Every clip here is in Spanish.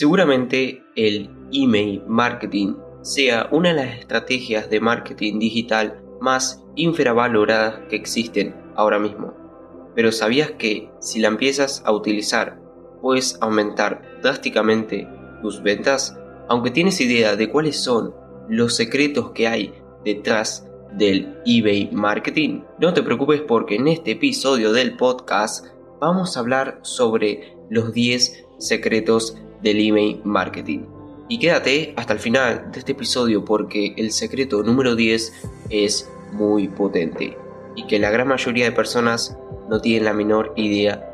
Seguramente el email marketing sea una de las estrategias de marketing digital más infravaloradas que existen ahora mismo. Pero ¿sabías que si la empiezas a utilizar puedes aumentar drásticamente tus ventas? Aunque tienes idea de cuáles son los secretos que hay detrás del eBay marketing, no te preocupes porque en este episodio del podcast vamos a hablar sobre los 10 secretos del email marketing. Y quédate hasta el final de este episodio porque el secreto número 10 es muy potente y que la gran mayoría de personas no tienen la menor idea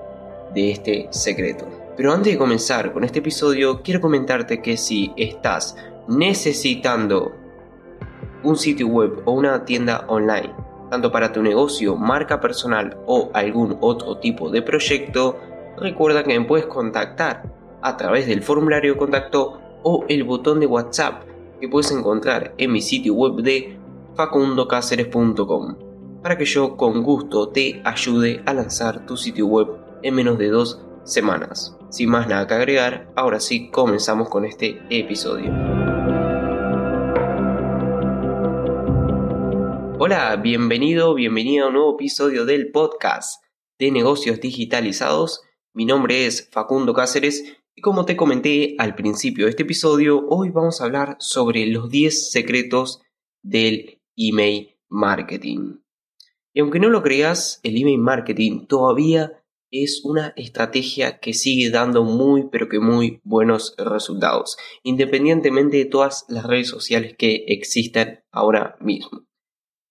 de este secreto. Pero antes de comenzar con este episodio, quiero comentarte que si estás necesitando un sitio web o una tienda online, tanto para tu negocio, marca personal o algún otro tipo de proyecto, recuerda que me puedes contactar a través del formulario de contacto o el botón de WhatsApp que puedes encontrar en mi sitio web de facundocaceres.com para que yo con gusto te ayude a lanzar tu sitio web en menos de dos semanas. Sin más nada que agregar, ahora sí comenzamos con este episodio. Hola, bienvenido, bienvenido a un nuevo episodio del podcast de negocios digitalizados. Mi nombre es Facundo Cáceres y como te comenté al principio de este episodio, hoy vamos a hablar sobre los 10 secretos del email marketing. Y aunque no lo creas, el email marketing todavía es una estrategia que sigue dando muy pero que muy buenos resultados, independientemente de todas las redes sociales que existan ahora mismo.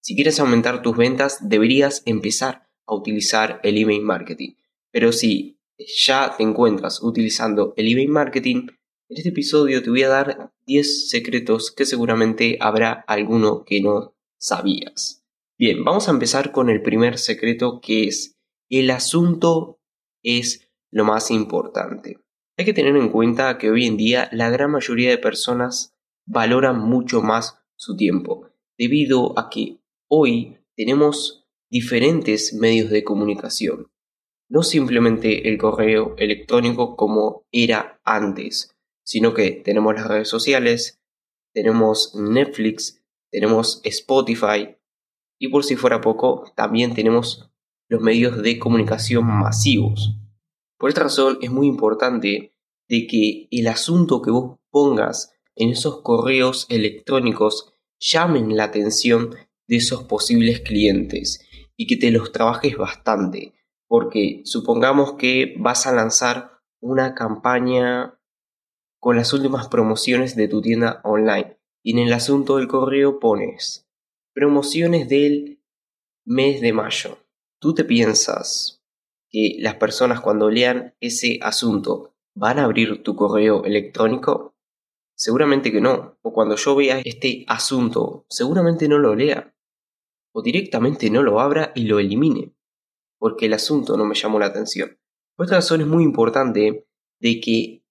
Si quieres aumentar tus ventas, deberías empezar a utilizar el email marketing. Pero si ya te encuentras utilizando el email marketing, en este episodio te voy a dar 10 secretos que seguramente habrá alguno que no sabías. Bien, vamos a empezar con el primer secreto que es el asunto es lo más importante. Hay que tener en cuenta que hoy en día la gran mayoría de personas valoran mucho más su tiempo, debido a que hoy tenemos diferentes medios de comunicación no simplemente el correo electrónico como era antes, sino que tenemos las redes sociales, tenemos Netflix, tenemos Spotify y por si fuera poco, también tenemos los medios de comunicación masivos. Por esta razón es muy importante de que el asunto que vos pongas en esos correos electrónicos llamen la atención de esos posibles clientes y que te los trabajes bastante porque supongamos que vas a lanzar una campaña con las últimas promociones de tu tienda online y en el asunto del correo pones promociones del mes de mayo. ¿Tú te piensas que las personas cuando lean ese asunto van a abrir tu correo electrónico? Seguramente que no. O cuando yo vea este asunto, seguramente no lo lea. O directamente no lo abra y lo elimine porque el asunto no me llamó la atención. Por esta razón es muy importante de que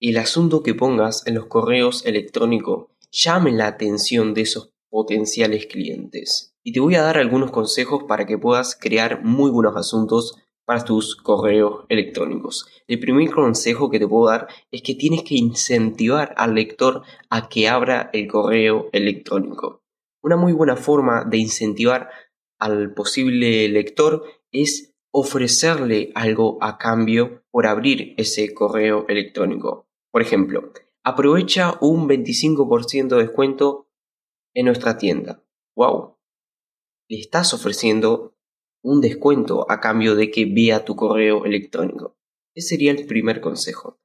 el asunto que pongas en los correos electrónicos llame la atención de esos potenciales clientes. Y te voy a dar algunos consejos para que puedas crear muy buenos asuntos para tus correos electrónicos. El primer consejo que te puedo dar es que tienes que incentivar al lector a que abra el correo electrónico. Una muy buena forma de incentivar al posible lector es ofrecerle algo a cambio por abrir ese correo electrónico. Por ejemplo, aprovecha un 25% de descuento en nuestra tienda. ¡Wow! Le estás ofreciendo un descuento a cambio de que vea tu correo electrónico. Ese sería el primer consejo.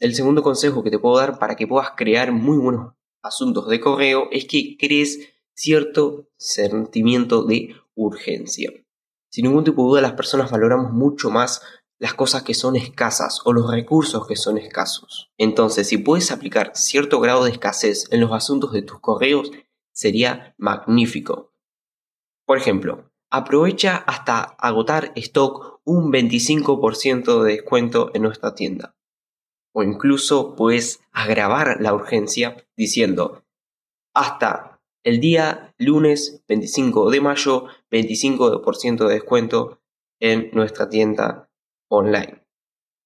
El segundo consejo que te puedo dar para que puedas crear muy buenos asuntos de correo es que crees cierto sentimiento de urgencia. Sin ningún tipo de duda las personas valoramos mucho más las cosas que son escasas o los recursos que son escasos. Entonces, si puedes aplicar cierto grado de escasez en los asuntos de tus correos, sería magnífico. Por ejemplo, aprovecha hasta agotar stock un 25% de descuento en nuestra tienda. O incluso puedes agravar la urgencia diciendo hasta el día lunes 25 de mayo, 25% de descuento en nuestra tienda online.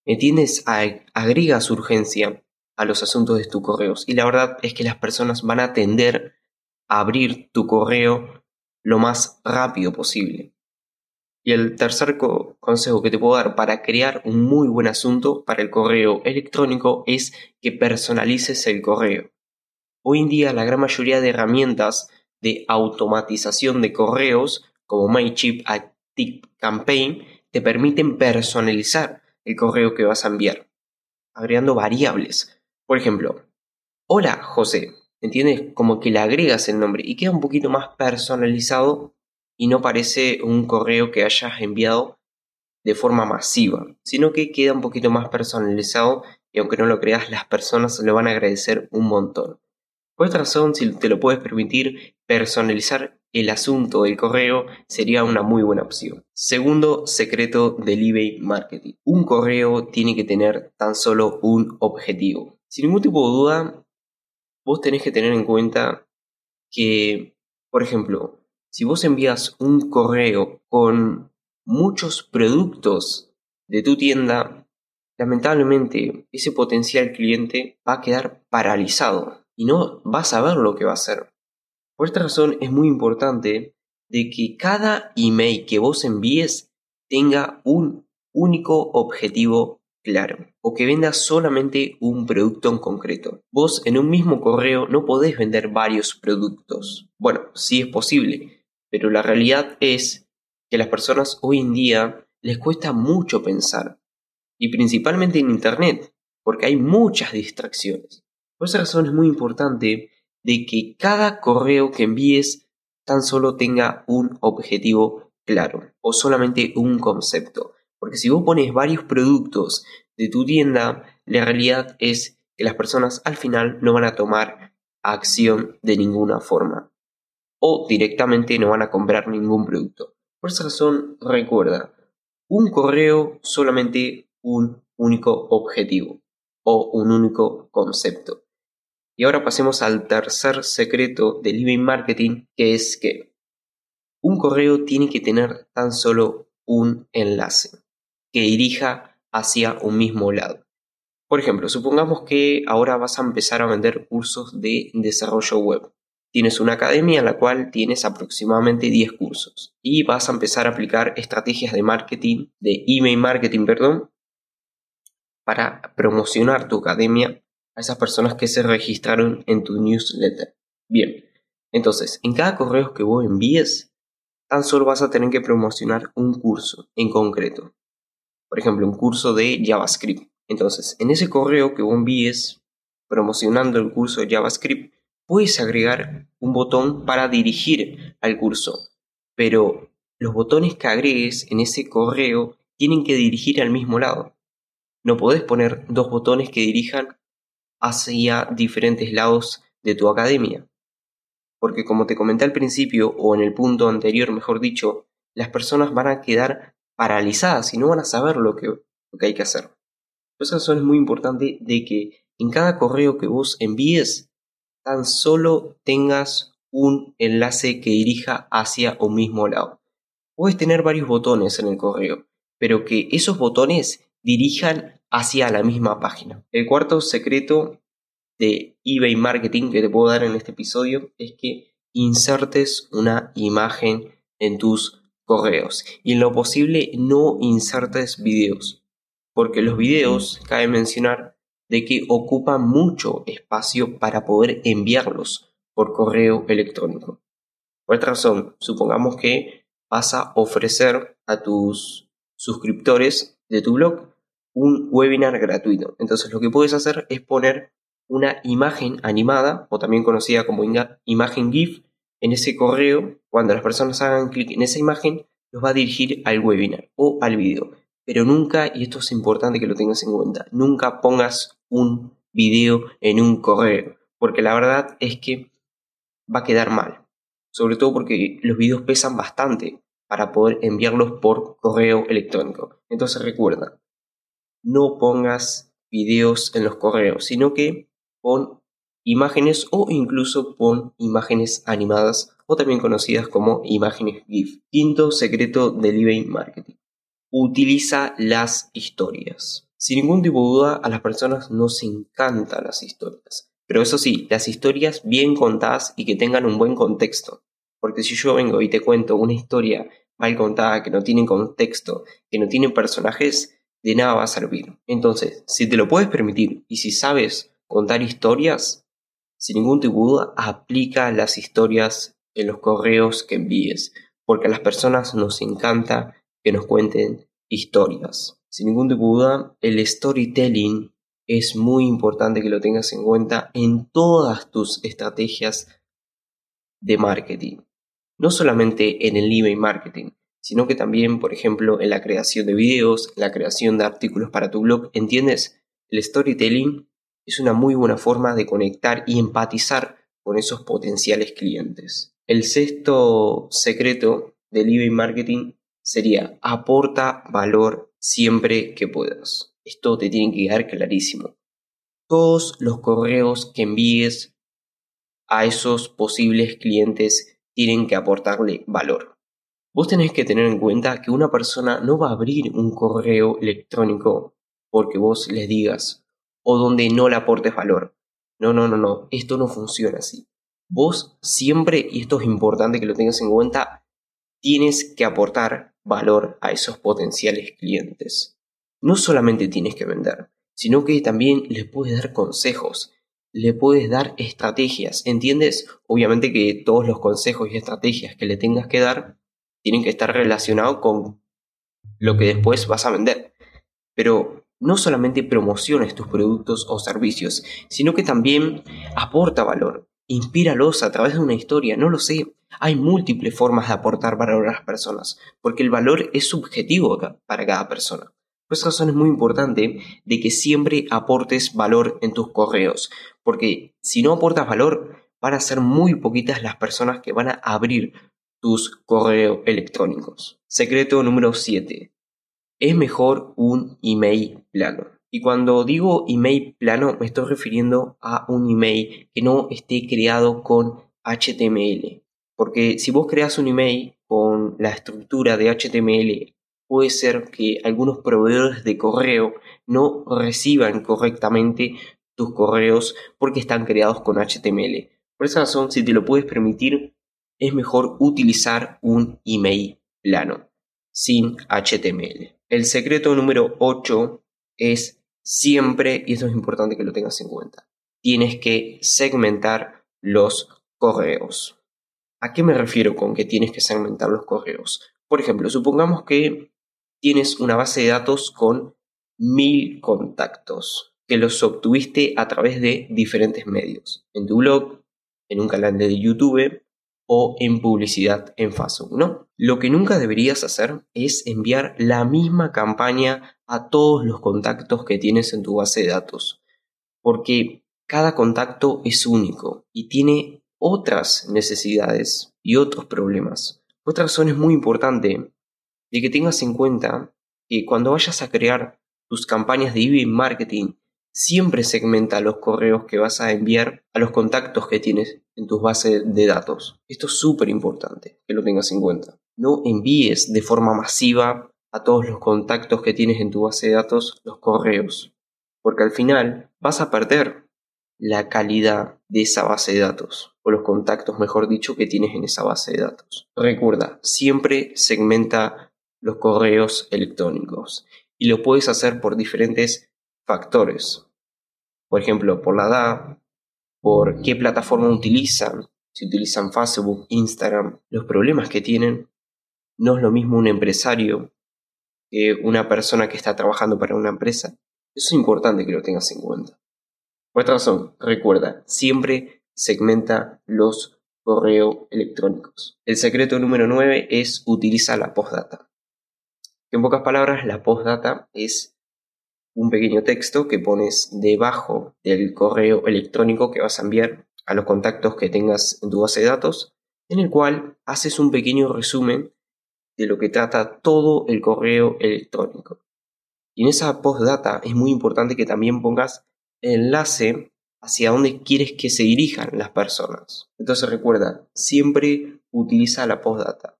¿Me entiendes? Agregas urgencia a los asuntos de tus correos. Y la verdad es que las personas van a tender a abrir tu correo lo más rápido posible. Y el tercer consejo que te puedo dar para crear un muy buen asunto para el correo electrónico es que personalices el correo. Hoy en día la gran mayoría de herramientas de automatización de correos como MailChimp, Campaign te permiten personalizar el correo que vas a enviar, agregando variables. Por ejemplo, hola José, ¿entiendes? Como que le agregas el nombre y queda un poquito más personalizado y no parece un correo que hayas enviado de forma masiva, sino que queda un poquito más personalizado y aunque no lo creas, las personas le van a agradecer un montón. Por otra razón, si te lo puedes permitir, personalizar el asunto del correo sería una muy buena opción. Segundo secreto del eBay Marketing. Un correo tiene que tener tan solo un objetivo. Sin ningún tipo de duda, vos tenés que tener en cuenta que, por ejemplo, si vos envías un correo con muchos productos de tu tienda, lamentablemente ese potencial cliente va a quedar paralizado y no va a saber lo que va a hacer. Por esta razón es muy importante de que cada email que vos envíes tenga un único objetivo claro o que venda solamente un producto en concreto. Vos en un mismo correo no podés vender varios productos. Bueno, sí es posible, pero la realidad es que a las personas hoy en día les cuesta mucho pensar, y principalmente en Internet, porque hay muchas distracciones. Por esa razón es muy importante de que cada correo que envíes tan solo tenga un objetivo claro o solamente un concepto. Porque si vos pones varios productos de tu tienda, la realidad es que las personas al final no van a tomar acción de ninguna forma o directamente no van a comprar ningún producto. Por esa razón, recuerda, un correo solamente un único objetivo o un único concepto. Y ahora pasemos al tercer secreto del email marketing, que es que un correo tiene que tener tan solo un enlace que dirija hacia un mismo lado. Por ejemplo, supongamos que ahora vas a empezar a vender cursos de desarrollo web. Tienes una academia en la cual tienes aproximadamente 10 cursos y vas a empezar a aplicar estrategias de marketing, de email marketing, perdón, para promocionar tu academia a esas personas que se registraron en tu newsletter. Bien, entonces, en cada correo que vos envíes, tan solo vas a tener que promocionar un curso en concreto. Por ejemplo, un curso de JavaScript. Entonces, en ese correo que vos envíes promocionando el curso de JavaScript, puedes agregar un botón para dirigir al curso, pero los botones que agregues en ese correo tienen que dirigir al mismo lado. No podés poner dos botones que dirijan hacia diferentes lados de tu academia. Porque como te comenté al principio, o en el punto anterior, mejor dicho, las personas van a quedar paralizadas y no van a saber lo que, lo que hay que hacer. Por esa razón es muy importante de que en cada correo que vos envíes tan solo tengas un enlace que dirija hacia un mismo lado. Puedes tener varios botones en el correo, pero que esos botones dirijan hacia la misma página. El cuarto secreto de eBay Marketing que te puedo dar en este episodio es que insertes una imagen en tus correos y en lo posible no insertes videos, porque los videos, cabe mencionar, de que ocupa mucho espacio para poder enviarlos por correo electrónico. Por otra razón, supongamos que vas a ofrecer a tus suscriptores de tu blog un webinar gratuito. Entonces lo que puedes hacer es poner una imagen animada o también conocida como imagen GIF en ese correo. Cuando las personas hagan clic en esa imagen, los va a dirigir al webinar o al video. Pero nunca, y esto es importante que lo tengas en cuenta, nunca pongas un video en un correo, porque la verdad es que va a quedar mal, sobre todo porque los videos pesan bastante para poder enviarlos por correo electrónico. Entonces recuerda, no pongas videos en los correos, sino que pon imágenes o incluso pon imágenes animadas o también conocidas como imágenes GIF. Quinto secreto del eBay Marketing. Utiliza las historias. Sin ningún tipo de duda, a las personas nos encantan las historias. Pero eso sí, las historias bien contadas y que tengan un buen contexto. Porque si yo vengo y te cuento una historia mal contada, que no tiene contexto, que no tiene personajes, de nada va a servir. Entonces, si te lo puedes permitir y si sabes contar historias, sin ningún tipo de duda, aplica las historias en los correos que envíes, porque a las personas nos encanta que nos cuenten historias. Sin ningún tipo de duda, el storytelling es muy importante que lo tengas en cuenta en todas tus estrategias de marketing. No solamente en el email marketing, sino que también, por ejemplo, en la creación de videos, la creación de artículos para tu blog. ¿Entiendes? El storytelling es una muy buena forma de conectar y empatizar con esos potenciales clientes. El sexto secreto del eBay marketing sería aporta valor siempre que puedas. Esto te tiene que quedar clarísimo. Todos los correos que envíes a esos posibles clientes tienen que aportarle valor. Vos tenés que tener en cuenta que una persona no va a abrir un correo electrónico porque vos les digas o donde no le aportes valor. No, no, no, no, esto no funciona así. Vos siempre, y esto es importante que lo tengas en cuenta, tienes que aportar valor a esos potenciales clientes. No solamente tienes que vender, sino que también les puedes dar consejos, le puedes dar estrategias, ¿entiendes? Obviamente que todos los consejos y estrategias que le tengas que dar tienen que estar relacionados con lo que después vas a vender. Pero no solamente promociones tus productos o servicios, sino que también aporta valor. Inspíralos a través de una historia, no lo sé. Hay múltiples formas de aportar valor a las personas, porque el valor es subjetivo para cada persona. Por esa razón es muy importante de que siempre aportes valor en tus correos, porque si no aportas valor, van a ser muy poquitas las personas que van a abrir tus correos electrónicos. Secreto número 7 es mejor un email plano. Y cuando digo email plano me estoy refiriendo a un email que no esté creado con HTML. Porque si vos creas un email con la estructura de HTML, puede ser que algunos proveedores de correo no reciban correctamente tus correos porque están creados con HTML. Por esa razón, si te lo puedes permitir, es mejor utilizar un email plano, sin HTML. El secreto número 8 es siempre, y esto es importante que lo tengas en cuenta, tienes que segmentar los correos. ¿A qué me refiero con que tienes que segmentar los correos? Por ejemplo, supongamos que tienes una base de datos con mil contactos que los obtuviste a través de diferentes medios, en tu blog, en un canal de YouTube o en publicidad en Facebook, ¿no? Lo que nunca deberías hacer es enviar la misma campaña a todos los contactos que tienes en tu base de datos, porque cada contacto es único y tiene otras necesidades y otros problemas. Otra razón es muy importante de que tengas en cuenta que cuando vayas a crear tus campañas de email marketing siempre segmenta los correos que vas a enviar a los contactos que tienes en tus bases de datos. Esto es súper importante que lo tengas en cuenta. No envíes de forma masiva a todos los contactos que tienes en tu base de datos los correos, porque al final vas a perder la calidad de esa base de datos, o los contactos, mejor dicho, que tienes en esa base de datos. Recuerda, siempre segmenta los correos electrónicos y lo puedes hacer por diferentes factores. Por ejemplo, por la edad, por qué plataforma utilizan, si utilizan Facebook, Instagram, los problemas que tienen. No es lo mismo un empresario que una persona que está trabajando para una empresa. Eso es importante que lo tengas en cuenta. Por otra razón, recuerda, siempre segmenta los correos electrónicos. El secreto número 9 es utilizar la postdata. En pocas palabras, la postdata es un pequeño texto que pones debajo del correo electrónico que vas a enviar a los contactos que tengas en tu base de datos, en el cual haces un pequeño resumen de lo que trata todo el correo electrónico. Y en esa postdata es muy importante que también pongas enlace hacia dónde quieres que se dirijan las personas. Entonces recuerda, siempre utiliza la postdata,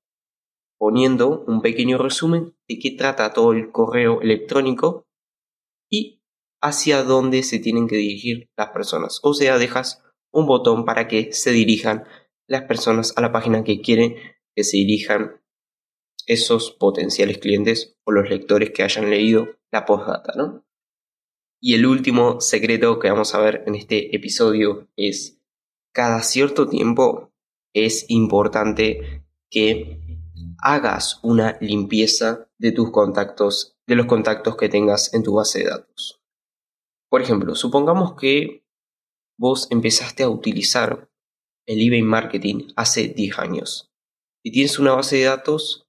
poniendo un pequeño resumen de qué trata todo el correo electrónico y hacia dónde se tienen que dirigir las personas. O sea, dejas un botón para que se dirijan las personas a la página que quieren que se dirijan esos potenciales clientes o los lectores que hayan leído la postdata, ¿no? Y el último secreto que vamos a ver en este episodio es cada cierto tiempo es importante que hagas una limpieza de tus contactos, de los contactos que tengas en tu base de datos. Por ejemplo, supongamos que vos empezaste a utilizar el eBay marketing hace 10 años y tienes una base de datos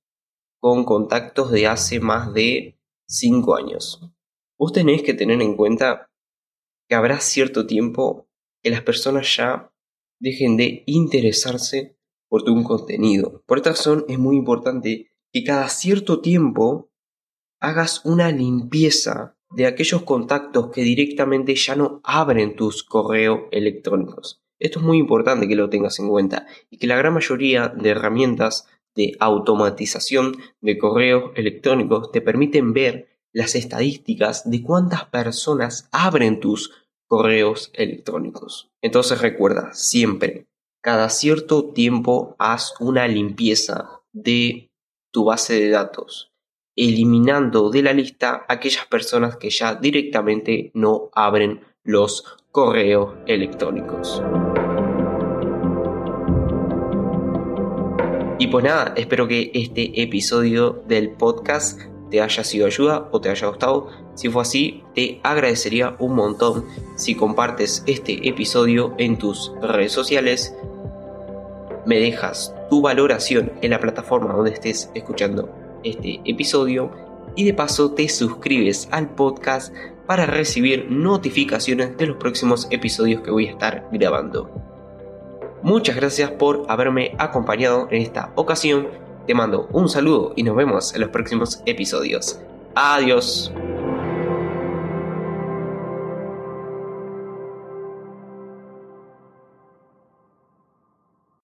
con contactos de hace más de 5 años. Vos tenés que tener en cuenta que habrá cierto tiempo que las personas ya dejen de interesarse por tu contenido. Por esta razón es muy importante que cada cierto tiempo hagas una limpieza de aquellos contactos que directamente ya no abren tus correos electrónicos. Esto es muy importante que lo tengas en cuenta y que la gran mayoría de herramientas de automatización de correos electrónicos te permiten ver las estadísticas de cuántas personas abren tus correos electrónicos. Entonces recuerda, siempre, cada cierto tiempo haz una limpieza de tu base de datos, eliminando de la lista aquellas personas que ya directamente no abren los correos electrónicos. Y pues nada, espero que este episodio del podcast te haya sido ayuda o te haya gustado. Si fue así, te agradecería un montón si compartes este episodio en tus redes sociales, me dejas tu valoración en la plataforma donde estés escuchando este episodio y de paso te suscribes al podcast para recibir notificaciones de los próximos episodios que voy a estar grabando. Muchas gracias por haberme acompañado en esta ocasión te mando un saludo y nos vemos en los próximos episodios. Adiós.